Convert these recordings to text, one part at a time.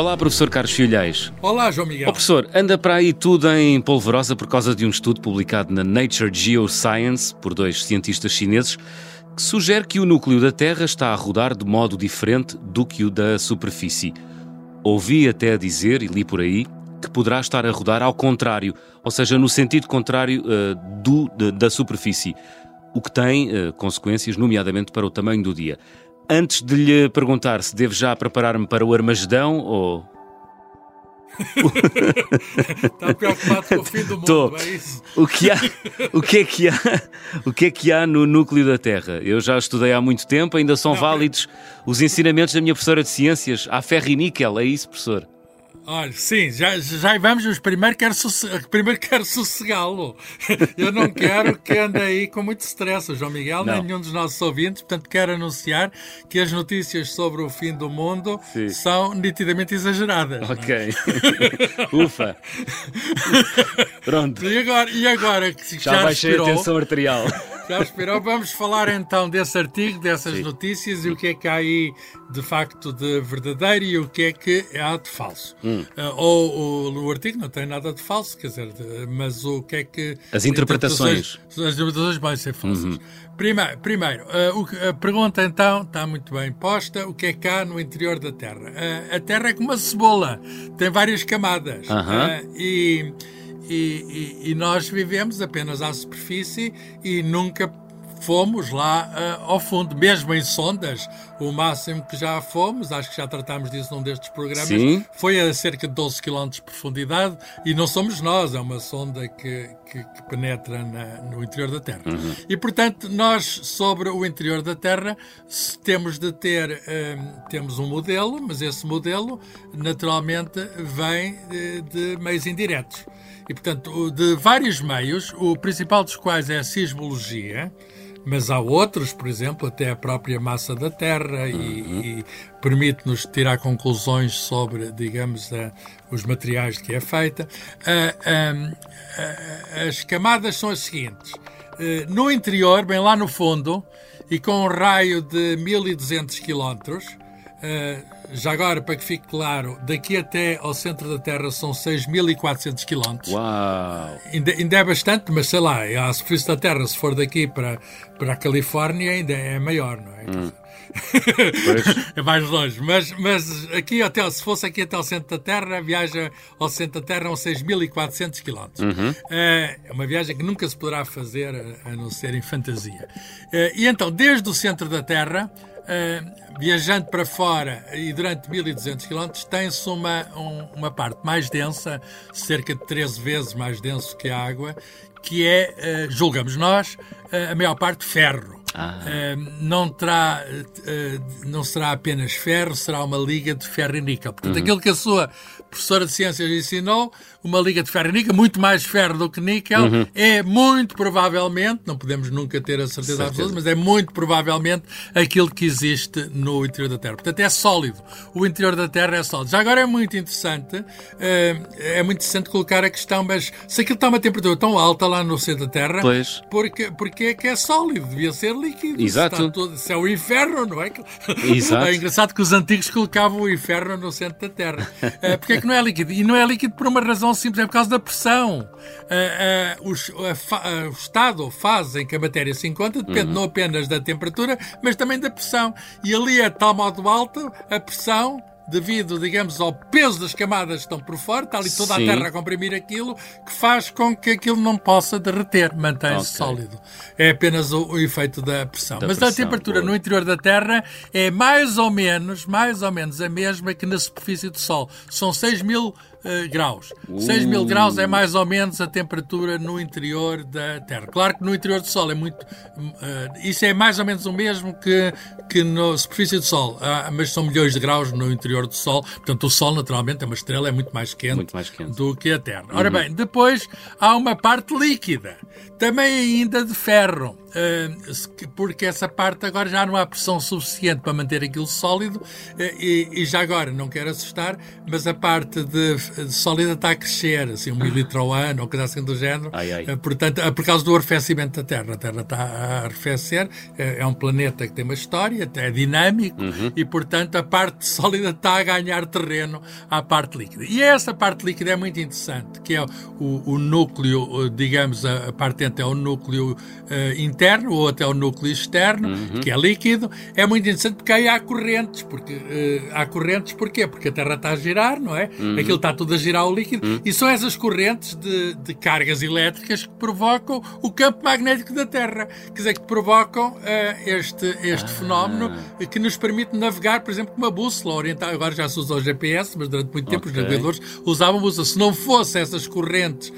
Olá, professor Carlos Filhais. Olá, João Miguel. Oh, professor, anda para aí tudo em polvorosa por causa de um estudo publicado na Nature Geoscience por dois cientistas chineses que sugere que o núcleo da Terra está a rodar de modo diferente do que o da superfície. Ouvi até dizer, e li por aí, que poderá estar a rodar ao contrário, ou seja, no sentido contrário uh, do, de, da superfície, o que tem uh, consequências, nomeadamente para o tamanho do dia. Antes de lhe perguntar se devo já preparar-me para o Armagedão ou. Está preocupado com o fim do mundo, Tô. é isso? O que, há, o, que é que há, o que é que há no núcleo da Terra? Eu já estudei há muito tempo, ainda são Não, válidos os ensinamentos da minha professora de ciências. Há ferro e níquel, é isso, professor? Olha, sim, já, já vamos, mas primeiro quero, primeiro quero sossegá-lo. Eu não quero que ande aí com muito stress, o João Miguel, não. nem nenhum dos nossos ouvintes, portanto quero anunciar que as notícias sobre o fim do mundo sim. são nitidamente exageradas. É? Ok. Ufa. Pronto. E agora, e agora que já, já baixei a tensão arterial. Já esperou. Vamos falar então desse artigo, dessas Sim. notícias e o que é que há aí de facto de verdadeiro e o que é que há de falso. Hum. Uh, ou, ou, o artigo não tem nada de falso, quer dizer, mas o que é que. As interpretações. As interpretações vão ser falsas. Uhum. Primeiro, primeiro uh, a pergunta então está muito bem posta: o que é que há no interior da Terra? Uh, a Terra é como uma cebola, tem várias camadas. Uhum. e e, e, e, nós vivemos apenas à superfície e nunca fomos lá uh, ao fundo, mesmo em sondas. O máximo que já fomos, acho que já tratámos disso num destes programas, Sim. foi a cerca de 12 km de profundidade e não somos nós, é uma sonda que, que, que penetra na, no interior da Terra. Uhum. E, portanto, nós, sobre o interior da Terra, temos de ter, um, temos um modelo, mas esse modelo, naturalmente, vem de, de meios indiretos. E, portanto, de vários meios, o principal dos quais é a sismologia, mas há outros, por exemplo, até a própria massa da Terra e, uhum. e permite-nos tirar conclusões sobre, digamos, uh, os materiais de que é feita. Uh, uh, as camadas são as seguintes. Eh, no interior, bem lá no fundo, e com um raio de 1200 quilómetros, já agora, para que fique claro, daqui até ao centro da Terra são 6.400 km. Uau! Ainda, ainda, é bastante, mas sei lá, a superfície da Terra, se for daqui para, para a Califórnia, ainda é maior, não é? Hum. é mais longe. Mas, mas aqui até, se fosse aqui até ao centro da Terra, a viagem ao centro da Terra são 6.400 km. Uhum. É uma viagem que nunca se poderá fazer a não ser em fantasia. Eh, e então, desde o centro da Terra uh, viajando para fora e durante 1200 km, tem-se uma, um, uma parte mais densa, cerca de 13 vezes mais denso que a água, que é, uh, julgamos nós, uh, a maior parte ferro. Ah. não, terá, não será apenas ferro, será uma liga de ferro e níquel. Portanto, uhum. aquilo que a sua professora de ciências ensinou, uma liga de ferro e níquel, muito mais ferro do que níquel, uhum. é muito provavelmente, não podemos nunca ter a certeza, certeza absoluta, mas é muito provavelmente aquilo que existe no interior da Terra. Portanto, é sólido. O interior da Terra é sólido. Já agora é muito interessante, eh, é muito interessante colocar a questão, mas se aquilo está a uma temperatura tão alta lá no centro da Terra, pois. porque, porque é que é sólido? Devia ser líquido. Exato. Se, todo, se é o inferno, não é? Exato. É engraçado que os antigos colocavam o inferno no centro da Terra. Eh, porque é que não é líquido? E não é líquido por uma razão simples, é por causa da pressão. Uh, uh, o, o, estado ou fase em que a matéria se encontra depende uhum. não apenas da temperatura, mas também da pressão. E ali é de tal modo alta a pressão devido, digamos, ao peso das camadas que estão por fora, está ali toda Sim. a Terra a comprimir aquilo, que faz com que aquilo não possa derreter, mantém-se okay. sólido. É apenas o, o efeito da pressão. Da Mas pressão, a temperatura boa. no interior da Terra é mais ou menos, mais ou menos a mesma que na superfície do Sol. São 6 mil uh, graus. Uh. 6 mil graus é mais ou menos a temperatura no interior da Terra. Claro que no interior do Sol é muito. Uh, isso é mais ou menos o mesmo que, que na superfície do Sol, uh, mas são milhões de graus no interior do Sol. Portanto, o Sol, naturalmente, é uma estrela, é muito mais quente, muito mais quente. do que a Terra. Ora uhum. bem, depois há uma parte líquida, também ainda de ferro. porque essa parte agora já não há pressão suficiente para manter aquilo sólido e, e já agora, não quero assustar, mas a parte de, de sólida está a crescer, assim, um mililitro ao ano ou coisa assim do género. Ai, ai. Portanto, por causa do arrefecimento da Terra. A Terra está a arrefecer, é um planeta que tem uma história, é dinâmico uhum. e, portanto, a parte sólida está a ganhar terreno à parte líquida. E essa parte líquida é muito interessante, que é o, o núcleo, digamos, a, a parte entre é o núcleo uh, interno ou até o núcleo externo, uhum. que é líquido. É muito interessante porque aí há correntes, porque uh, há correntes porquê? Porque a Terra está a girar, não é? Uhum. Aquilo está tudo a girar o líquido uhum. e são essas correntes de, de, cargas elétricas que provocam o campo magnético da Terra, quer dizer, que provocam uh, este, este ah. fenómeno que nos permite navegar, por exemplo, com uma bússola orientada. Agora já se usa o GPS, mas durante muito tempo okay. os navegadores usavam bússola. Se não fosse essas correntes,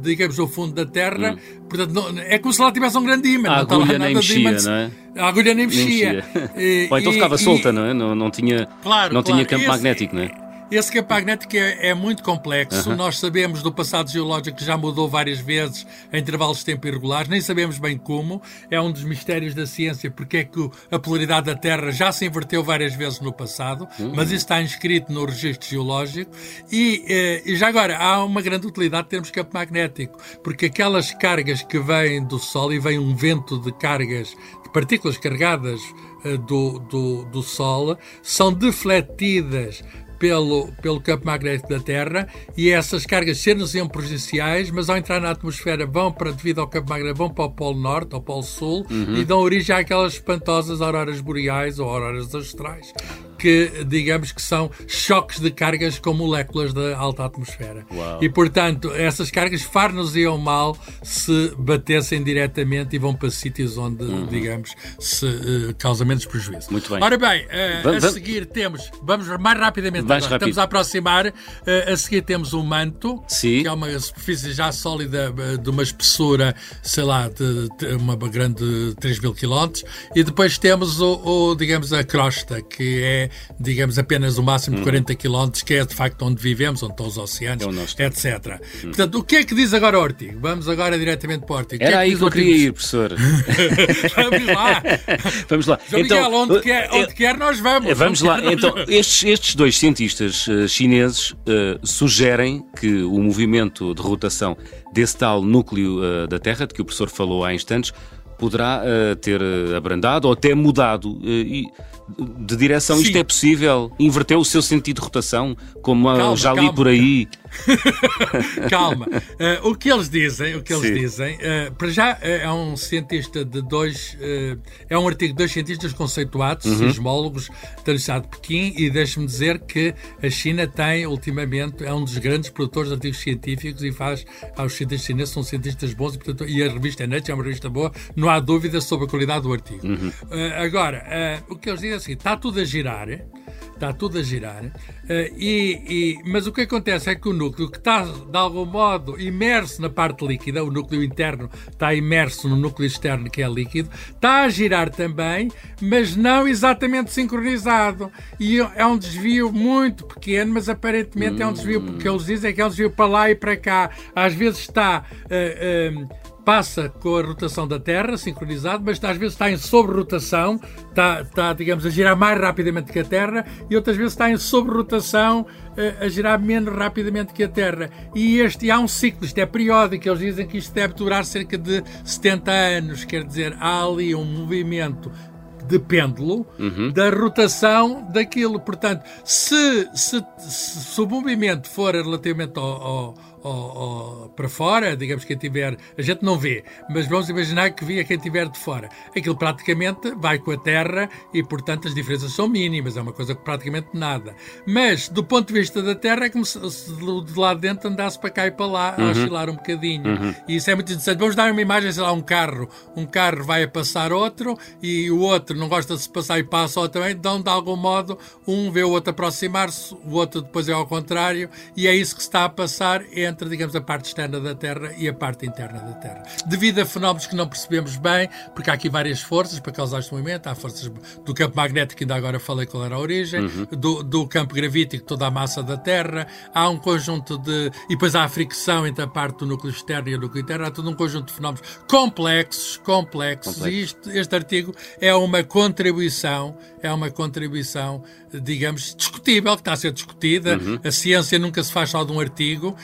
digamos, ao fundo da Terra, hum. Portanto, não, é como se lá tivesse um grande imã. A agulha nem mexia, não é? A agulha nem mexia. Nem mexia. E, Ou então ficava e, solta, não é? Não, não tinha, claro, não claro. tinha campo Esse, magnético, não é? Esse campo magnético é, é muito complexo. Uh -huh. Nós sabemos do passado geológico que já mudou várias vezes em intervalos de tempo irregulares, nem sabemos bem como. É um dos mistérios da ciência, porque é que a polaridade da Terra já se inverteu várias vezes no passado, uh -huh. mas isso está inscrito no registro geológico. E, eh, e já agora, há uma grande utilidade de termos campo magnético, porque aquelas cargas que vêm do Sol e vem um vento de cargas, de partículas carregadas eh, do, do, do Sol, são defletidas pelo, pelo campo magnético da Terra e essas cargas sendo prejudiciais, mas ao entrar na atmosfera vão para, devido ao campo magnético, vão para o Polo Norte, ao Polo Sul uhum. e dão origem àquelas espantosas auroras boreais ou auroras astrais que, digamos que são choques de cargas com moléculas da alta atmosfera. Uau. E, portanto, essas cargas far-nos-iam mal se batessem diretamente e vão para sítios onde, uhum. digamos, se uh, causa menos prejuízo. Muito bem. Ora bem, uh, vamos, a seguir temos, vamos mais rapidamente, agora, estamos a aproximar, uh, a seguir temos um manto, Sim. que é uma superfície já sólida de uma espessura, sei lá, de, de uma grande 3 mil quilómetros, e depois temos o, o, digamos, a crosta, que é digamos, apenas o máximo de 40 km, que é de facto onde vivemos, onde estão os oceanos, é etc. Hum. Portanto, o que é que diz agora o artigo? Vamos agora diretamente para o artigo. Era que é que aí que eu queria ir, professor. vamos lá. vamos lá. João então, Miguel, onde, quer, onde quer nós vamos. Vamos lá. Então, estes, estes dois cientistas uh, chineses uh, sugerem que o movimento de rotação desse tal núcleo uh, da Terra, de que o professor falou há instantes, poderá uh, ter abrandado ou até mudado. Uh, e de direção, Sim. isto é possível? Inverteu o seu sentido de rotação, como calma, já li calma. por aí? calma. Uh, o que eles dizem, o que eles Sim. dizem, uh, para já uh, é um cientista de dois, é um artigo de dois cientistas conceituados, uhum. sismólogos da Universidade de Pequim, e deixe-me dizer que a China tem, ultimamente, é um dos grandes produtores de artigos científicos e faz aos cientistas chineses, são cientistas bons, e, portanto, e a revista Nature é uma revista boa, não há dúvida sobre a qualidade do artigo. Uhum. agora, o que eles dizem é assim, está tudo a girar, está tudo a girar, e, e, mas o que acontece é que o núcleo que está, de algum modo, imerso na parte líquida, o núcleo interno está imerso no núcleo externo, que é líquido, está a girar também, mas não exatamente sincronizado. E é um desvio muito pequeno, mas aparentemente é um desvio, porque eles dizem que é um desvio para lá e para cá. Às vezes está. Uh, uh, passa com a rotação da Terra, sincronizado, mas às vezes está em sobre-rotação, está, está, digamos, a girar mais rapidamente que a Terra, e outras vezes está em sobre-rotação, a, eh, a girar menos rapidamente que a Terra. E este e há um ciclo, isto é periódico, eles dizem que isto deve durar cerca de 70 anos, quer dizer, há ali um movimento de pêndulo uhum. da rotação daquilo. Portanto, se, se, se, o movimento for relativamente ao, ao para fora, digamos que quem tiver, a gente não vê, mas vamos imaginar que via quem tiver de fora. Aquilo praticamente vai com a Terra e, portanto, as diferenças são mínimas, é uma coisa que praticamente nada. Mas, do ponto de vista da Terra, é como se, se de lá dentro andasse para cá e para lá, uhum. a oscilar um bocadinho. Uhum. E isso é muito interessante. Vamos dar uma imagem, sei lá, um carro. Um carro vai a passar outro e o outro não gosta de se passar e passa outro também, então, de algum modo, um vê o outro aproximar-se, o outro depois é ao contrário, e é isso que está a passar entre entre, digamos, a parte externa da Terra e a parte interna da Terra. Devido a fenómenos que não percebemos bem, porque há aqui várias forças para causar este movimento, há forças do campo magnético, que ainda agora falei qual era a origem, uhum. do, do, campo gravítico, toda a massa da Terra, há um conjunto de. e depois há a fricção entre a parte do núcleo externo e o núcleo interno, há todo um conjunto de fenómenos complexos, complexos, Complexo. e isto, este artigo é uma contribuição, é uma contribuição, digamos, discutível, que está a ser discutida. Uhum. A ciência nunca se faz só de um artigo.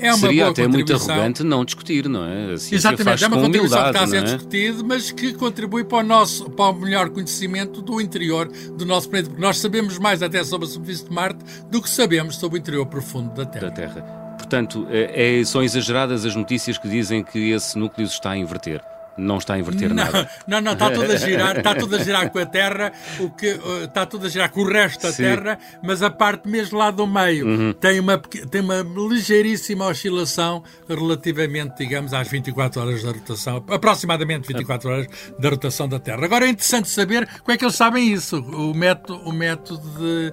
É uma Seria até muito arrogante não discutir, não é? A ciência Exatamente, é uma contribuição que está a ser é? discutida, mas que contribui para o, nosso, para o melhor conhecimento do interior do nosso planeta. Porque nós sabemos mais até sobre a superfície de Marte do que sabemos sobre o interior profundo da Terra. Da Terra. Portanto, é, é, são exageradas as notícias que dizem que esse núcleo se está a inverter não está a inverter não, nada. Não, não, está tudo a girar, está tudo a girar com a Terra, o que, uh, está tudo a girar com o resto da Sim. Terra, mas a parte mesmo lá do meio uhum. tem, uma, tem uma ligeiríssima oscilação relativamente, digamos, às 24 horas da rotação, aproximadamente 24 horas da rotação da Terra. Agora é interessante saber como é que eles sabem isso, o método, o método de,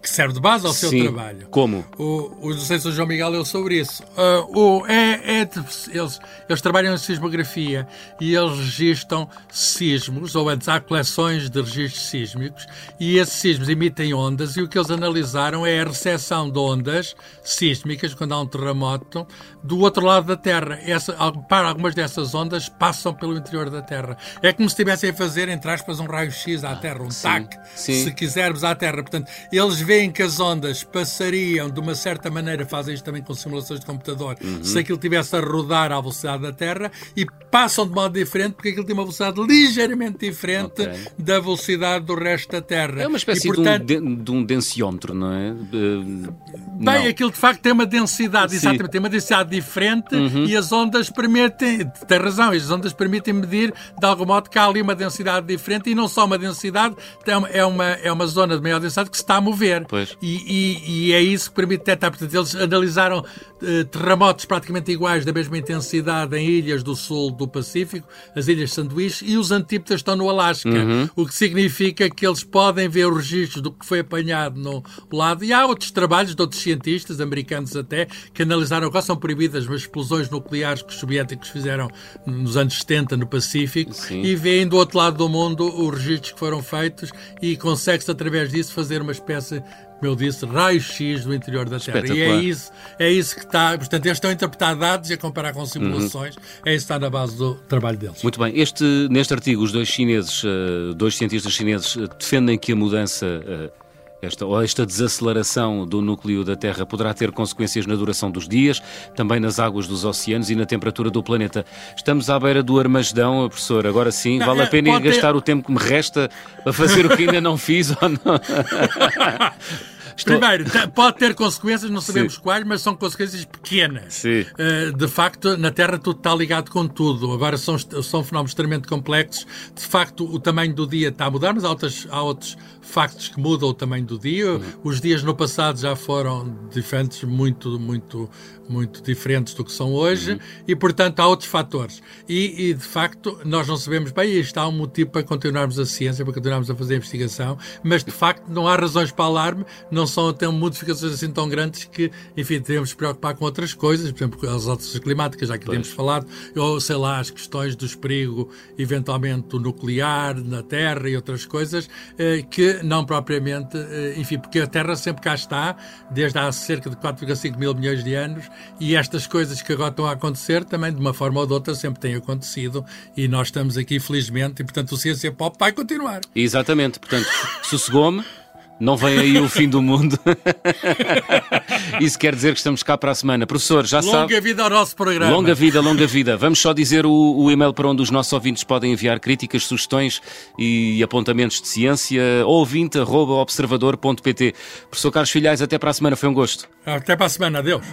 que serve de base ao seu Sim. trabalho. Como? O, o, não sei se o João Miguel leu sobre isso. Uh, o, é, é, eles, eles trabalham em sismografia e eles registram sismos, ou antes há coleções de registros sísmicos, e esses sismos emitem ondas, e o que eles analisaram é a recepção de ondas sísmicas, quando há um terremoto, do outro lado da Terra. Essa, para algumas dessas ondas passam pelo interior da Terra. É como se estivessem a fazer, entre aspas, um raio-x à Terra, um Sim. TAC, Sim. se quisermos, à Terra. Portanto, eles veem que as ondas passariam de uma certa maneira, fazem isto também com simulações de computador, uhum. se aquilo estivesse a rodar à velocidade da Terra e passam de modo diferente porque aquilo tem uma velocidade ligeiramente diferente okay. da velocidade do resto da Terra. É uma espécie e, portanto, de, um, de, um, densiómetro, não é? Uh, bem, não. aquilo de facto tem uma densidade, Sim. exatamente, tem uma densidade diferente uhum. e as ondas permitem, tem razão, as ondas permitem medir de algum modo que há ali uma densidade diferente e não só uma densidade, é uma, é uma zona de maior densidade que se está a mover. E, e, e, é isso que permite detectar. Portanto, eles analisaram uh, terremotos praticamente iguais, da mesma intensidade, em ilhas do sul do Pacífico, as ilhas Sanduíche, e os antípodas estão no Alasca. Uhum. O que significa que eles podem ver os registros do que foi apanhado no lado. E há outros trabalhos de outros cientistas, americanos até, que analisaram quais são proibidas as explosões nucleares que os soviéticos fizeram nos anos 70 no Pacífico Sim. e veem do outro lado do mundo os registros que foram feitos e consegue-se através disso fazer uma espécie como eu disse, raio-x do interior da Terra. E é isso, é isso que está. Portanto, eles estão a interpretar dados e a comparar com simulações. Uhum. É isso que está na base do trabalho deles. Muito bem. Este, neste artigo, os dois chineses, uh, dois cientistas chineses, uh, defendem que a mudança. Esta, esta desaceleração do núcleo da Terra poderá ter consequências na duração dos dias, também nas águas dos oceanos e na temperatura do planeta. Estamos à beira do Armagedão, professor. Agora sim, não, vale a pena ir gastar ter... o tempo que me resta para fazer o que ainda não fiz ou não? Estou... Primeiro, pode ter consequências, não sabemos Sim. quais, mas são consequências pequenas. Sim. Uh, de facto, na Terra tudo está ligado com tudo. Agora são, são fenómenos extremamente complexos. De facto, o tamanho do dia está a mudar, mas há, outras, há outros factos que mudam o tamanho do dia. Uhum. Os dias no passado já foram diferentes, muito, muito, muito diferentes do que são hoje, uhum. e portanto há outros fatores. E, e, de facto nós não sabemos bem, e está um motivo para continuarmos a ciência, para continuarmos a fazer a investigação, mas de facto não há razões para alarme, não são até modificações assim tão grandes que, enfim, devemos preocupar com outras coisas, por exemplo, as alterações climáticas, já que pois. temos falado, ou sei lá, as questões do perigo eventualmente do nuclear na Terra e outras coisas, eh, que não propriamente, eh, enfim, porque a Terra sempre cá está, desde há cerca de 4,5 mil milhões de anos, e estas coisas que agora estão a acontecer também, de uma forma ou de outra, sempre têm acontecido, e nós estamos aqui, felizmente, e portanto o Ciência Pop vai continuar. Exatamente, portanto, sossegou-me. Não vem aí o fim do mundo. Isso quer dizer que estamos cá para a semana. Professor, já longa sabe. Longa vida ao nosso programa. Longa vida, longa vida. Vamos só dizer o, o, e-mail para onde os nossos ouvintes podem enviar críticas, sugestões e apontamentos de ciência. ouvinte.observador.pt. Professor Carlos Filhais, até para a semana. Foi um gosto. Até para a semana. Adeus.